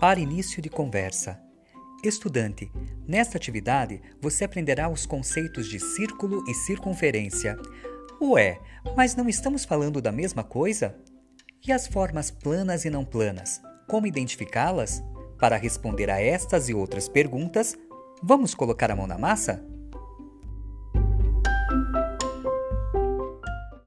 Para início de conversa. Estudante, nesta atividade você aprenderá os conceitos de círculo e circunferência. Ué, mas não estamos falando da mesma coisa? E as formas planas e não planas? Como identificá-las? Para responder a estas e outras perguntas, vamos colocar a mão na massa?